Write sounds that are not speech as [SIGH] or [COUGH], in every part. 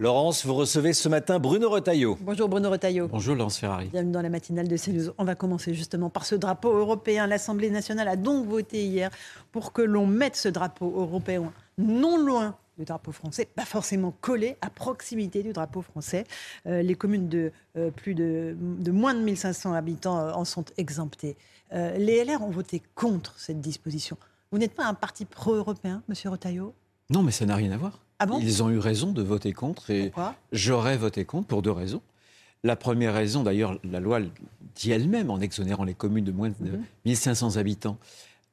Laurence, vous recevez ce matin Bruno Retailleau. Bonjour Bruno Retailleau. Bonjour Laurence Ferrari. Bienvenue dans la matinale de CNews. On va commencer justement par ce drapeau européen. L'Assemblée nationale a donc voté hier pour que l'on mette ce drapeau européen non loin du drapeau français, pas forcément collé à proximité du drapeau français. Euh, les communes de euh, plus de, de, moins de 1500 habitants euh, en sont exemptées. Euh, les LR ont voté contre cette disposition. Vous n'êtes pas un parti pro-européen, monsieur Retailleau? Non, mais ça n'a rien à voir. Ah bon? Ils ont eu raison de voter contre et j'aurais voté contre pour deux raisons. La première raison, d'ailleurs, la loi dit elle-même en exonérant les communes de moins de Mhm. 1500 habitants.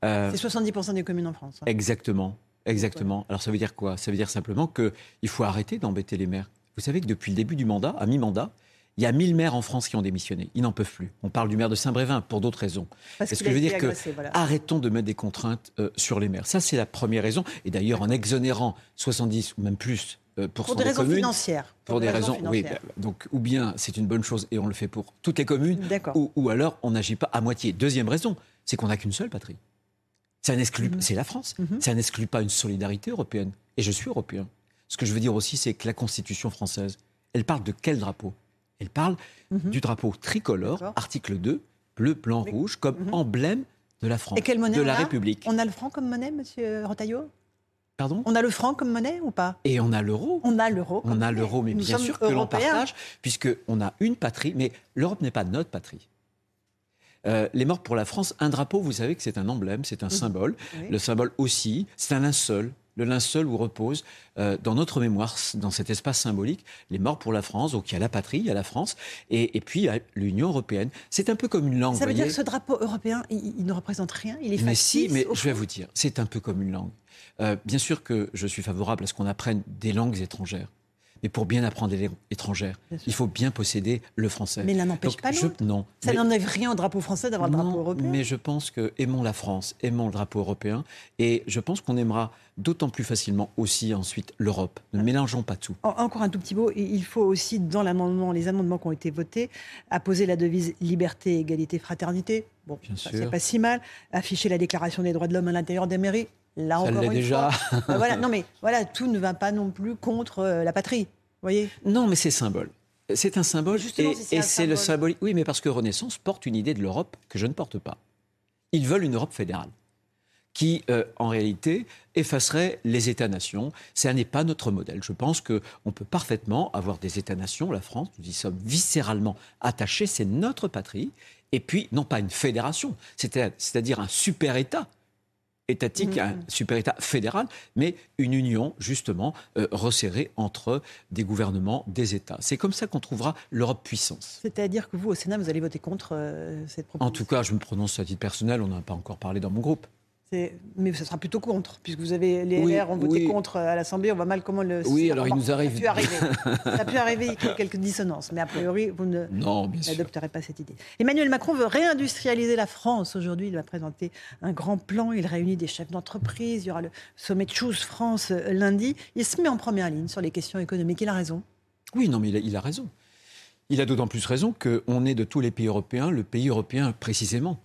Euh, C'est 70% des communes en France. hein. exactement, exactement. Alors ça veut dire quoi? Ça veut dire simplement qu'il faut arrêter d'embêter les maires. Vous savez que depuis le début du mandat, à mi-mandat, il y a 1000 maires en France qui ont démissionné. Ils n'en peuvent plus. On parle du maire de Saint-Brévin pour d'autres raisons. Parce Est-ce que je veux dire que voilà. arrêtons de mettre des contraintes euh, sur les maires Ça, c'est la première raison. Et d'ailleurs, en exonérant 70 ou même plus euh, pour Pour des raisons communes, financières. pour des raisons, oui, bah, donc ou bien c'est une bonne chose et on le fait pour toutes les communes, D'accord. ou, ou alors on n'agit pas à moitié. Deuxième raison, c'est qu'on n'a qu'une seule patrie. Ça n'exclut, Mhm. c'est la France. Mhm. Ça n'exclut pas une solidarité européenne. Et je suis européen. Ce que je veux dire aussi, c'est que la Constitution française, elle parle de quel drapeau? Elle parle Mhm. du drapeau tricolore, article 2, bleu, blanc, Oui. rouge, comme Mhm. emblème de la France, Et quelle monnaie de la a République. On a le franc comme monnaie, monsieur Retailleau? Pardon? On a le franc comme monnaie ou pas? Et on a l'euro. On a l'euro. On a l'euro, mais Nous bien sûr que l'on partage, puisqu'on a une patrie, mais l'Europe n'est pas notre patrie. Euh, les morts pour la France, un drapeau, vous savez que c'est un emblème, c'est un Mhm. symbole. Oui. Le symbole aussi, c'est un linceul. Le linceul où repose, euh, dans notre mémoire, dans cet espace symbolique, les morts pour la France. Donc il y a la patrie, il y a la France, et, et puis il y a l'Union européenne. C'est un peu comme une langue. Ça veut dire que ce drapeau européen, il, il ne représente rien, il est Mais si, mais je vais vous dire, c'est un peu comme une langue. Euh, bien sûr que je suis favorable à ce qu'on apprenne des langues étrangères. Mais pour bien apprendre sûr. il faut bien posséder le français. Mais l'un n'empêche pas je- l'autre. Non. Ça n'enlève rien au drapeau français d'avoir le drapeau européen. mais je pense que aimons la France, aimons le drapeau européen, et je pense qu'on aimera d'autant plus facilement aussi ensuite l'Europe. Ne mélangeons pas tout. En- Encore un tout petit mot, il faut aussi, dans l'amendement, les amendements qui ont été votés, apposer la devise liberté, égalité, fraternité. Bon, c'est pas si mal. Afficher la déclaration des droits de l'homme à l'intérieur des mairies. Là Ça encore une déjà. fois. [LAUGHS] Ben voilà, non mais voilà, tout ne va pas non plus contre euh, la patrie. Voyez Non, mais c'est symbole. C'est un symbole Justement, et, c'est le symbole. Oui, mais parce que Renaissance porte une idée de l'Europe que je ne porte pas. Ils veulent une Europe fédérale qui, euh, en réalité, effacerait les États-nations. Ce n'est pas notre modèle. Je pense qu'on peut parfaitement avoir des États-nations. La France, nous y sommes viscéralement attachés. C'est notre patrie. Et puis, non pas une fédération, c'est-à- c'est-à-dire un super-État étatique, Mhm. un super-État fédéral, mais une union, justement, euh, resserrée entre des gouvernements, des États. C'est comme ça qu'on trouvera l'Europe puissance. C'est-à-dire que vous, au Sénat, vous allez voter contre euh, cette proposition? En tout cas, je me prononce à titre personnel, on n'en a pas encore parlé dans mon groupe. Mais ce sera plutôt contre, puisque vous avez les Oui, LR ont voté oui. contre à l'Assemblée. On voit mal comment le. Oui, alors il nous arrive- Ça a pu arriver. ça a pu [LAUGHS] arriver quelques dissonances, mais a priori, vous ne n'adopterez pas cette idée. Emmanuel Macron veut réindustrialiser la France. Aujourd'hui, il va présenter un grand plan. Il réunit des chefs d'entreprise. Il y aura le sommet de Choose France euh, lundi. Il se met en première ligne sur les questions économiques. Il a raison. Oui, non, mais il a, il a raison. Il a d'autant plus raison qu'on est de tous les pays européens, le pays européen précisément,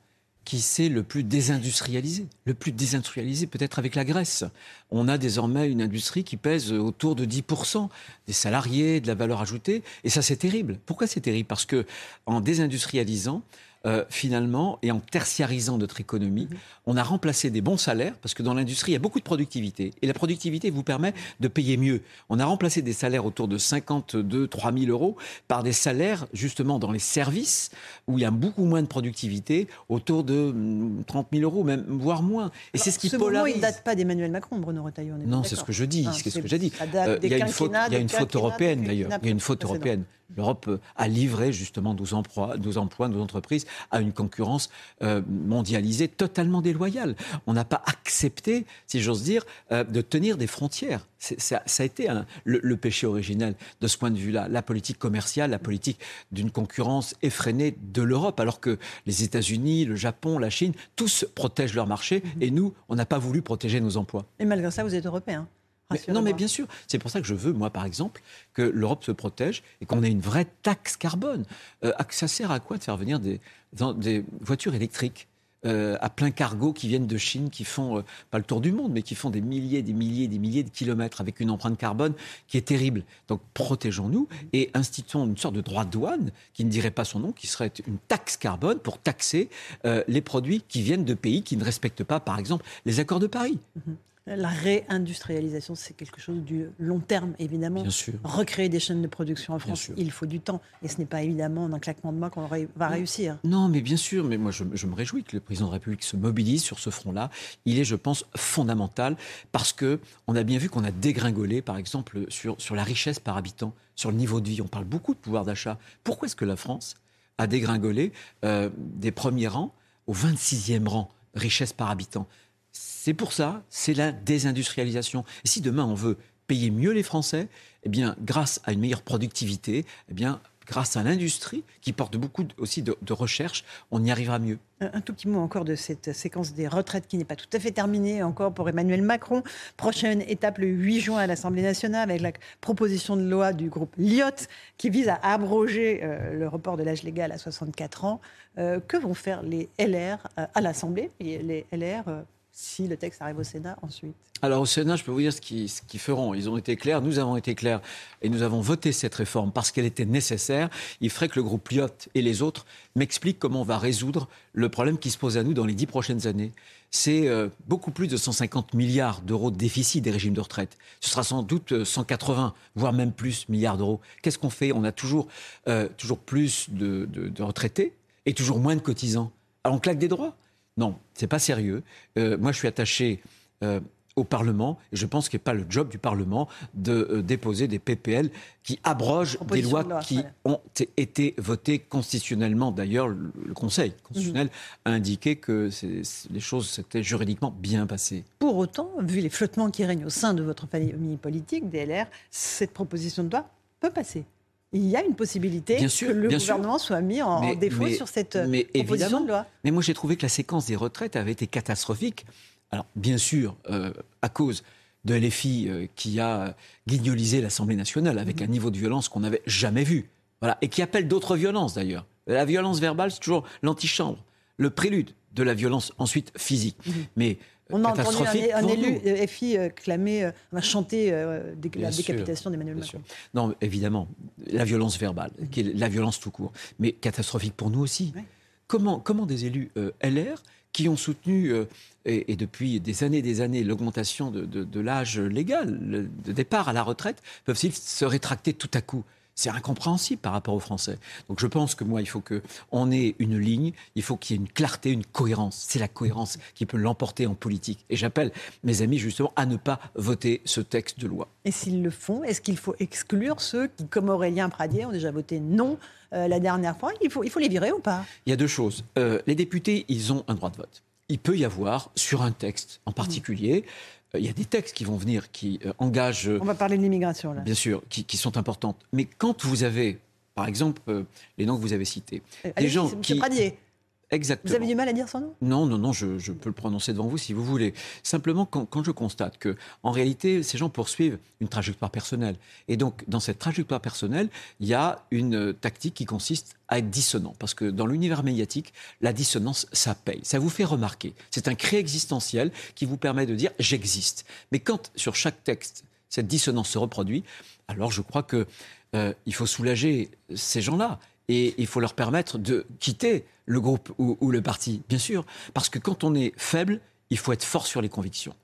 qui s'est le plus désindustrialisé. Le plus désindustrialisé peut-être avec la Grèce. On a désormais une industrie qui pèse autour de 10% des salariés, de la valeur ajoutée. Et ça, c'est terrible. Pourquoi c'est terrible? Parce que en désindustrialisant, euh, finalement, et en tertiarisant notre économie, on a remplacé des bons salaires, parce que dans l'industrie, il y a beaucoup de productivité. Et la productivité vous permet de payer mieux. On a remplacé des salaires autour de 52, 3 000 euros par des salaires, justement, dans les services, où il y a beaucoup moins de productivité, autour de hum, 30 000 euros, même, voire moins. Et c'est ce qui ce polarise. il ne date pas d'Emmanuel Macron, Bruno Retailleau. Non, c'est ce que je dis. Ah, c'est ce que j'ai dit. Euh, il y a une faute, quinquennats, il y a des une faute quinquennats, européenne d'ailleurs. Il y a une faute européenne. L'Europe euh, a livré justement nos emplois, nos emplois, nos entreprises à une concurrence euh, mondialisée totalement déloyale. On n'a pas accepté, si j'ose dire, euh, de tenir des frontières. Ça, ça, a été un, le, le, péché originel de ce point de vue-là. La politique commerciale, la politique d'une concurrence effrénée de l'Europe, alors que les États-Unis, le Japon, la Chine, tous protègent leur marché et nous, on n'a pas voulu protéger nos emplois. Et malgré ça, vous êtes européen non, mais bien sûr. C'est pour ça que je veux, moi, par exemple, que l'Europe se protège et qu'on ait une vraie taxe carbone. Euh, ça sert à quoi de faire venir des, des voitures électriques euh, à plein cargo qui viennent de Chine, qui font, euh, pas le tour du monde, mais qui font des milliers, des milliers, des milliers de kilomètres avec une empreinte carbone qui est terrible. Donc protégeons-nous et instituons une sorte de droit de douane qui ne dirait pas son nom, qui serait une taxe carbone pour taxer euh, les produits qui viennent de pays qui ne respectent pas, par exemple, les accords de Paris. Mm-hmm. La réindustrialisation, c'est quelque chose du long terme, évidemment. Bien sûr. Recréer des chaînes de production en France, il faut du temps. Et ce n'est pas évidemment d'un claquement de main qu'on va réussir. Non, mais bien sûr. Mais moi, je, me réjouis que le président de la République se mobilise sur ce front-là. Il est, je pense, fondamental parce que on a bien vu qu'on a dégringolé, par exemple, sur, sur la richesse par habitant, sur le niveau de vie. On parle beaucoup de pouvoir d'achat. Pourquoi est-ce que la France a dégringolé euh, des premiers rangs au 26e rang richesse par habitant? C'est pour ça, c'est la désindustrialisation. Et si demain on veut payer mieux les Français, eh bien, grâce à une meilleure productivité, eh bien, grâce à l'industrie qui porte beaucoup aussi de, recherche, on y arrivera mieux. Un tout petit mot encore de cette séquence des retraites qui n'est pas tout à fait terminée encore pour Emmanuel Macron. Prochaine étape le 8 juin à l'Assemblée nationale avec la proposition de loi du groupe Lyot qui vise à abroger euh, le report de l'âge légal à 64 ans. Euh, que vont faire les LR euh, à l'Assemblée les LR si le texte arrive au Sénat ensuite Alors au Sénat, je peux vous dire ce qu'ils feront. Ils ont été clairs, nous avons été clairs et nous avons voté cette réforme parce qu'elle était nécessaire. Il ferait que le groupe Lyotte et les autres m'expliquent comment on va résoudre le problème qui se pose à nous dans les dix prochaines années. C'est euh, beaucoup plus de 150 milliards d'euros de déficit des régimes de retraite. Ce sera sans doute 180, euh, voire même plus milliards d'euros. Qu'est-ce qu'on fait? On a toujours, euh, toujours plus de retraités et toujours moins de cotisants. Alors on claque des droits. Non, c'est pas sérieux. Euh, moi, je suis attaché euh, au Parlement et je pense qu'il n'est pas le job du Parlement de euh, déposer des PPL qui abrogent des lois qui ont été votées constitutionnellement. D'ailleurs, le Conseil constitutionnel a indiqué que les choses s'étaient juridiquement bien passées. Pour autant, vu les flottements qui règnent au sein de votre famille politique, DLR, cette proposition de loi peut passer il y a une possibilité que le gouvernement soit mis en, défaut sur cette proposition de loi. Mais moi, j'ai trouvé que la séquence des retraites avait été catastrophique. Alors, bien sûr, euh, à cause de l'EFI euh, qui a guignolisé l'Assemblée nationale avec mhm. un niveau de violence qu'on n'avait jamais vu. Voilà, et qui appelle d'autres violences d'ailleurs. La violence verbale, c'est toujours l'antichambre, le prélude de la violence ensuite physique. Mhm. Mais on a entendu un, élu euh, FI euh, clamer, euh, chanter la décapitation d'Emmanuel Macron. Non, évidemment, la violence verbale, qui est la violence tout court, mais catastrophique pour nous aussi. Comment, comment des élus LR qui ont soutenu, et, depuis des années et des années, l'augmentation de, de l'âge légal, de départ à la retraite, peuvent-ils se rétracter tout à coup? C'est incompréhensible par rapport aux Français. Donc je pense que moi, il faut qu'on ait une ligne, il faut qu'il y ait une clarté, une cohérence. C'est la cohérence qui peut l'emporter en politique. Et j'appelle mes amis justement à ne pas voter ce texte de loi. Et s'ils le font, est-ce qu'il faut exclure ceux qui, comme Aurélien Pradier, ont déjà voté non euh, la dernière fois? Il faut, il faut les virer ou pas? Il y a deux choses. Euh, les députés, ils ont un droit de vote. Il peut y avoir, sur un texte en particulier, il y a des textes qui vont venir qui euh, engagent. On va parler de l'immigration là. Bien sûr, qui, sont importantes. Mais quand vous avez, par exemple, euh, les noms que vous avez cités, des gens qui. Pradier. Exactement. Vous avez du mal à dire son nom? Non, non, non, je, peux le prononcer devant vous si vous voulez. Simplement, quand, je constate que, en réalité, ces gens poursuivent une trajectoire personnelle. Et donc, dans cette trajectoire personnelle, il y a une tactique qui consiste à être dissonant. Parce que dans l'univers médiatique, la dissonance, ça paye. Ça vous fait remarquer. C'est un cré existentiel qui vous permet de dire j'existe. Mais quand, sur chaque texte, cette dissonance se reproduit, alors je crois que euh, il faut soulager ces gens-là et il faut leur permettre de quitter le groupe ou, le parti, bien sûr, parce que quand on est faible, il faut être fort sur les convictions.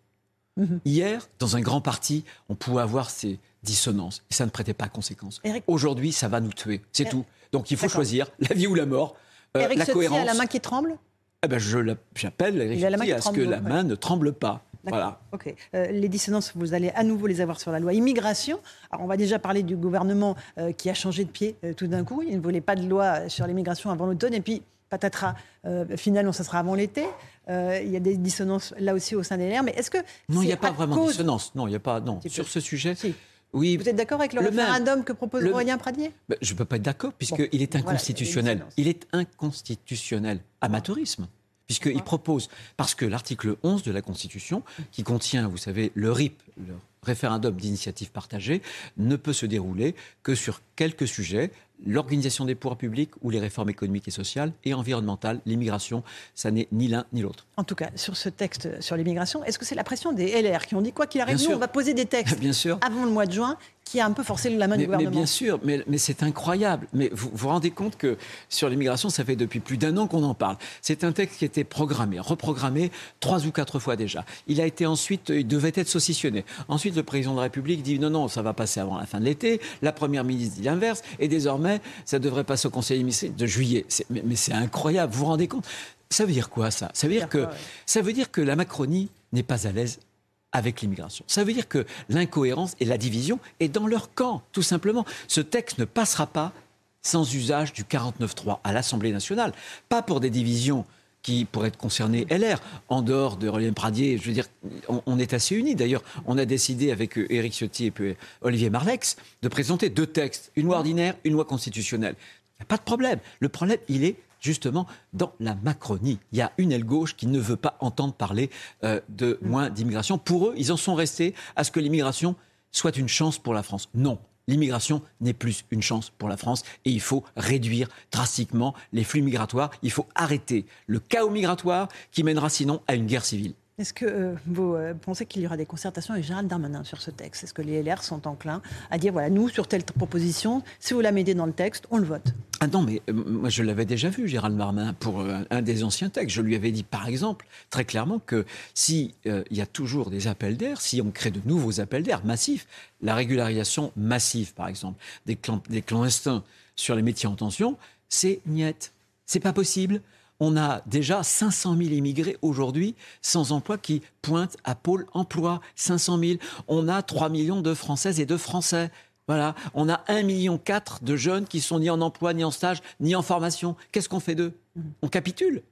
Mhm. Hier, dans un grand parti, on pouvait avoir ces dissonances et ça ne prêtait pas conséquence. Aujourd'hui, ça va nous tuer, c'est tout. Donc il faut choisir la vie ou la mort, euh, la cohérence. a la main qui tremble? Eh ben, J'appelle Eric à ce que la main ne tremble pas. Voilà. Ok. Euh, les dissonances, vous allez à nouveau les avoir sur la loi immigration. Alors, on va déjà parler du gouvernement euh, qui a changé de pied euh, tout d'un coup. Il ne voulait pas de loi sur l'immigration avant l'automne. Et puis, patatras, finalement, ça sera avant l'été. il y a des dissonances là aussi au sein des LR. Mais est-ce que. Non, il n'y a pas vraiment de cause- dissonance. Non, il n'y a pas. Non. Sur ce sujet. Si. Oui. Vous êtes d'accord avec le, Le même. référendum que propose Le- Aurélien Pradier? Ben, je ne peux pas être d'accord, puisqu'il Bon, est inconstitutionnel. il est inconstitutionnel. Amateurisme. Puisqu'il propose, parce que l'article 11 de la Constitution, qui contient, vous savez, le RIP, le référendum d'initiative partagée, ne peut se dérouler que sur quelques sujets, l'organisation des pouvoirs publics ou les réformes économiques et sociales et environnementales, l'immigration, ça n'est ni l'un ni l'autre. En tout cas, sur ce texte sur l'immigration, est-ce que c'est la pression des LR qui ont dit quoi qu'il arrive, Bien nous, sûr. on va poser des textes [LAUGHS] Bien sûr. avant le mois de juin qui a un peu forcé la main Mais, du mais gouvernement bien sûr, mais, mais c'est incroyable. Mais vous vous rendez compte que sur l'immigration, ça fait depuis plus d'un an qu'on en parle. C'est un texte qui était programmé, reprogrammé trois ou quatre fois déjà. Il a été ensuite, il devait être saucissonné. Ensuite, le président de la République dit non, non, ça va passer avant la fin de l'été. La première ministre dit l'inverse. Et désormais, ça devrait passer au Conseil des ministres de juillet. Mais, mais c'est incroyable. Vous vous rendez compte? Ça veut dire quoi ça? Ça veut dire que, ça veut dire que la Macronie n'est pas à l'aise avec l'immigration. Ça veut dire que l'incohérence et la division est dans leur camp, tout simplement. Ce texte ne passera pas sans usage du 49.3 à l'Assemblée nationale. Pas pour des divisions qui pourraient concerner LR. En dehors de Aurélien Pradier, je veux dire, on, est assez unis. D'ailleurs, on a décidé avec euh, Éric Ciotti et puis Olivier Marlex de présenter deux textes, une loi ordinaire, une loi constitutionnelle. Il n'y a pas de problème. Le problème, il est justement dans la Macronie. Il y a une aile gauche qui ne veut pas entendre parler euh, de moins d'immigration. Pour eux, ils en sont restés à ce que l'immigration soit une chance pour la France. Non. L'immigration n'est plus une chance pour la France et il faut réduire drastiquement les flux migratoires. Il faut arrêter le chaos migratoire qui mènera sinon à une guerre civile. Est-ce que euh, vous euh, pensez qu'il y aura des concertations avec Gérald Darmanin sur ce texte? Est-ce que les LR sont enclins à dire, voilà, nous, sur telle proposition, si vous la mettez dans le texte, on le vote? Ah non, mais euh, moi je l'avais déjà vu, Gérald Marmin, pour un, des anciens textes. Je lui avais dit, par exemple, très clairement, que si euh, il y a toujours des appels d'air, si on crée de nouveaux appels d'air massifs, la régularisation massive, par exemple, des, clan- des clandestins sur les métiers en tension, c'est niette. C'est pas possible. On a déjà 500 000 immigrés aujourd'hui sans emploi qui pointent à Pôle emploi. 500 000. On a 3 millions de Françaises et de Français. Voilà. On a 1,4 million de jeunes qui sont ni en emploi, ni en stage, ni en formation. Qu'est-ce qu'on fait d'eux? On capitule.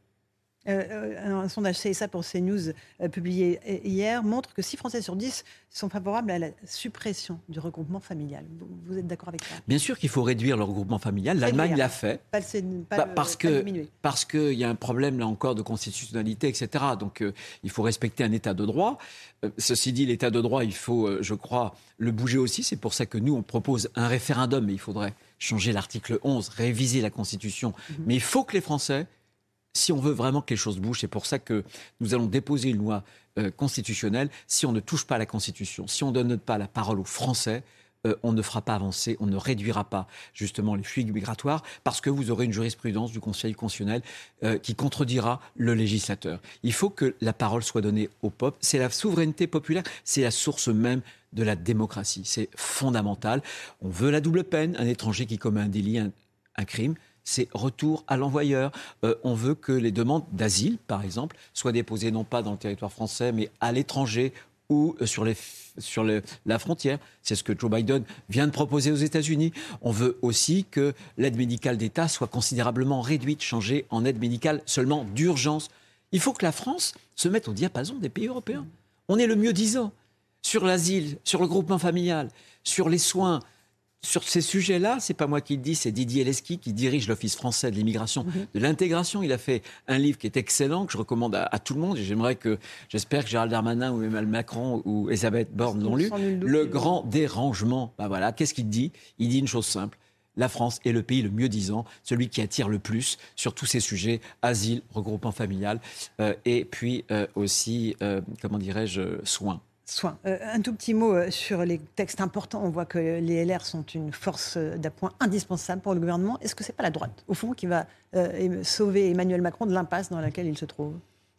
Euh, euh, un sondage CSA pour CNews euh, publié euh, hier montre que 6 Français sur 10 sont favorables à la suppression du regroupement familial. Vous, vous êtes d'accord avec ça? Bien sûr qu'il faut réduire le regroupement familial. L'Allemagne l'a fait. Pas le pas Bah, le- parce pas le que parce qu'il y a un problème là encore de constitutionnalité, etc. Donc euh, il faut respecter un État de droit. Ceci dit, l'État de droit, il faut, je crois, le bouger aussi. C'est pour ça que nous on propose un référendum, mais il faudrait changer l'article 11, réviser la Constitution. Mais il faut que les Français si on veut vraiment que les choses bougent, c'est pour ça que nous allons déposer une loi euh, constitutionnelle. Si on ne touche pas la Constitution, si on ne donne pas la parole aux Français, euh, on ne fera pas avancer, on ne réduira pas justement les flux migratoires, parce que vous aurez une jurisprudence du Conseil constitutionnel euh, qui contredira le législateur. Il faut que la parole soit donnée au peuple. C'est la souveraineté populaire, c'est la source même de la démocratie. C'est fondamental. On veut la double peine. Un étranger qui commet un délit, un crime, c'est retour à l'envoyeur. Euh, on veut que les demandes d'asile, par exemple, soient déposées non pas dans le territoire français, mais à l'étranger ou euh, sur, les, sur la frontière. C'est ce que Joe Biden vient de proposer aux États-Unis. On veut aussi que l'aide médicale d'État soit considérablement réduite, changée en aide médicale seulement d'urgence. Il faut que la France se mette au diapason des pays européens. On est le mieux disant sur l'asile, sur le groupement familial, sur les soins, sur ces sujets-là, c'est pas moi qui le dis, c'est Didier Leski qui dirige l'Office français de l'immigration, de l'intégration. Il a fait un livre qui est excellent, que je recommande à, à tout le monde. Et j'aimerais que, j'espère que Gérald Darmanin ou Emmanuel Macron ou Elisabeth Borne l'ont lu. Le grand dérangement. Bah voilà, qu'est-ce qu'il dit? Il dit une chose simple. La France est le pays le mieux disant, celui qui attire le plus sur tous ces sujets, asile, regroupement familial, euh, et puis euh, aussi, euh, comment dirais-je, soins. Soins. Euh, un tout petit mot euh, sur les textes importants. On voit que les LR sont une force euh, d'appoint indispensable pour le gouvernement. Est-ce que c'est pas la droite, au fond, qui va sauver Emmanuel Macron de l'impasse dans laquelle il se trouve?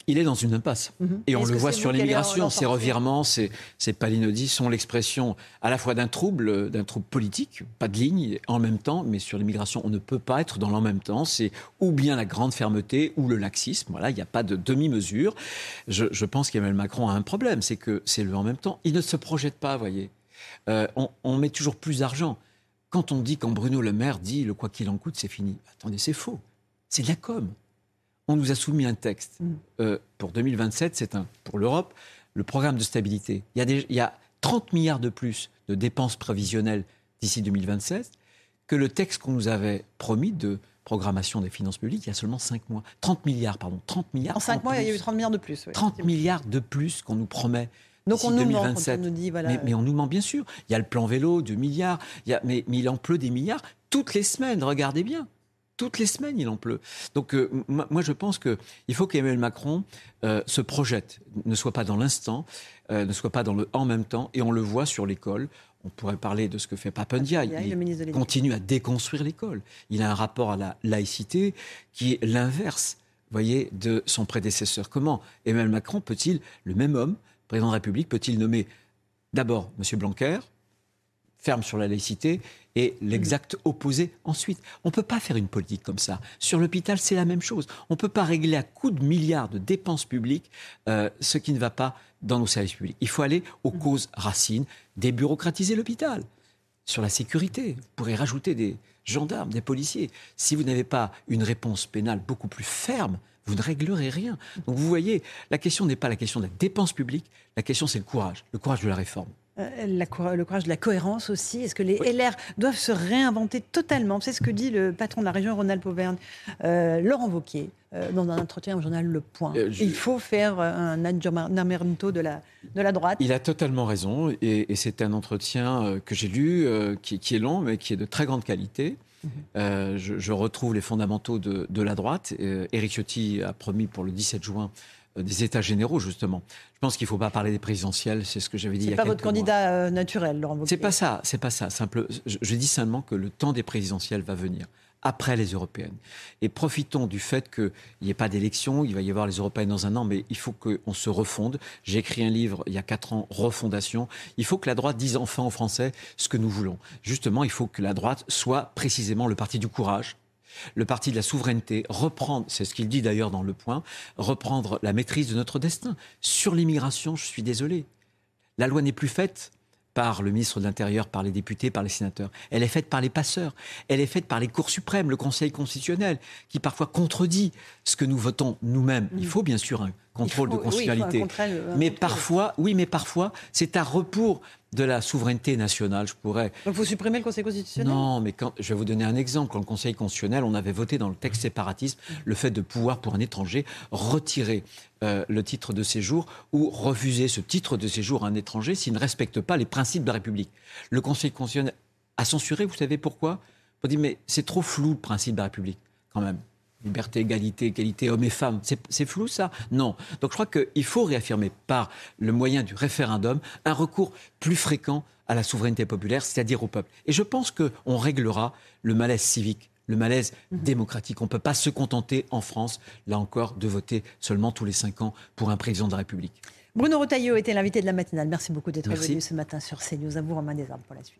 Il est dans une impasse. Mhm. Et on le voit sur l'immigration. Ces revirements, ces, ces palinodies sont l'expression à la fois d'un trouble, d'un trouble politique, pas de ligne en même temps, mais sur l'immigration, on ne peut pas être dans l'en même temps. C'est ou bien la grande fermeté ou le laxisme. Voilà, il n'y a pas de demi-mesure. Je, je pense qu'Emmanuel Macron a un problème, c'est que c'est le en même temps. Il ne se projette pas, vous voyez. Euh, on, on met toujours plus d'argent. Quand on dit, quand Bruno Le Maire dit le quoi qu'il en coûte, c'est fini. Attendez, c'est faux. C'est de la com. On nous a soumis un texte Mm. euh, pour 2027, c'est un pour l'Europe, le programme de stabilité. Il y, a des- il y a 30 milliards de plus de dépenses prévisionnelles d'ici 2027 que le texte qu'on nous avait promis de programmation des finances publiques il y a seulement 5 mois. 30 milliards, pardon. 30 milliards. En 5 mois, il y a eu plus. 30 milliards de plus. oui. 30 milliards de plus qu'on nous promet. Donc on nous ment quand 2027. on nous dit, voilà. Mais, mais on nous ment bien sûr. Il y a le plan vélo, 2 milliards. Il y a, mais, mais il en pleut des milliards toutes les semaines. Regardez bien. Toutes les semaines, il en pleut. Donc, euh, moi, je pense qu'il faut qu'Emmanuel Macron euh, se projette, ne soit pas dans l'instant, euh, ne soit pas dans le en même temps. Et on le voit sur l'école. On pourrait parler de ce que fait Papendia. Il continue à déconstruire l'école. Il a un rapport à la laïcité qui est l'inverse, vous voyez, de son prédécesseur. Comment Emmanuel Macron peut-il, le même homme, président de la République, peut-il nommer d'abord M. Blanquer, ferme sur la laïcité, et l'exact opposé ensuite. On ne peut pas faire une politique comme ça. Sur l'hôpital, c'est la même chose. On ne peut pas régler à coups de milliards de dépenses publiques euh, ce qui ne va pas dans nos services publics. Il faut aller aux causes racines, débureaucratiser l'hôpital. Sur la sécurité, vous pourrez rajouter des gendarmes, des policiers. Si vous n'avez pas une réponse pénale beaucoup plus ferme, vous ne réglerez rien. Donc vous voyez, la question n'est pas la question de la dépense publique, la question c'est le courage, le courage de la réforme. Euh, la le courage de la cohérence aussi. Est-ce que les LR doivent se réinventer totalement? C'est ce que dit le patron de la région Rhône-Alpes-Auvergne, euh, Laurent Wauquiez, euh, dans un entretien au journal Le Point. Euh, je- Il faut faire un aggiornamento de la, de la droite. Il a totalement raison et, et c'est un entretien que j'ai lu qui, qui est long mais qui est de très grande qualité. Euh, je, je retrouve les fondamentaux de, de la droite. Éric Ciotti a promis pour le 17 juin des États généraux justement. Je pense qu'il ne faut pas parler des présidentielles, c'est ce que j'avais dit il y a pas votre candidat euh, naturel, Laurent Wauquiez. C'est pas ça, c'est pas ça. Simple, je, je dis simplement que le temps des présidentielles va venir après les européennes. Et profitons du fait qu'il n'y ait pas d'élection, il va y avoir les européennes dans un an, mais il faut qu'on se refonde. J'ai écrit un livre il y a quatre ans, Refondation. Il faut que la droite dise enfin aux Français ce que nous voulons. Justement, il faut que la droite soit précisément le parti du courage, le parti de la souveraineté, reprendre, c'est ce qu'il dit d'ailleurs dans Le Point, reprendre la maîtrise de notre destin. Sur l'immigration, je suis désolé. La loi n'est plus faite par le ministre de l'Intérieur, par les députés, par les sénateurs. Elle est faite par les passeurs. Elle est faite par les cours suprêmes, le Conseil constitutionnel, qui parfois contredit ce que nous votons nous-mêmes. Il faut bien sûr un contrôle faut- de constitutionnalité. un mais parfois, oui, mais parfois, c'est à rebours de la souveraineté nationale. Je pourrais Donc il faut supprimer le Conseil constitutionnel? Non, mais quand, je vais vous donner un exemple. Quand le Conseil constitutionnel, on avait voté dans le texte séparatiste le fait de pouvoir, pour un étranger, retirer euh, le titre de séjour ou refuser ce titre de séjour à un étranger s'il ne respecte pas les principes de la République. Le Conseil constitutionnel a censuré, vous savez pourquoi? On dit, mais c'est trop flou le principe de la République, quand même. Liberté, égalité, égalité, hommes et femmes. C'est flou ça? Non. Donc je crois qu'il faut réaffirmer par le moyen du référendum un recours plus fréquent à la souveraineté populaire, c'est-à-dire au peuple. Et je pense qu'on réglera le malaise civique, le malaise démocratique. On ne peut pas se contenter en France, là encore, de voter seulement tous les cinq ans pour un président de la République. Bruno Retailleau était l'invité de la matinale. Merci beaucoup d'être venu ce matin sur CNews. À vous, Romain Desarmes, pour la suite.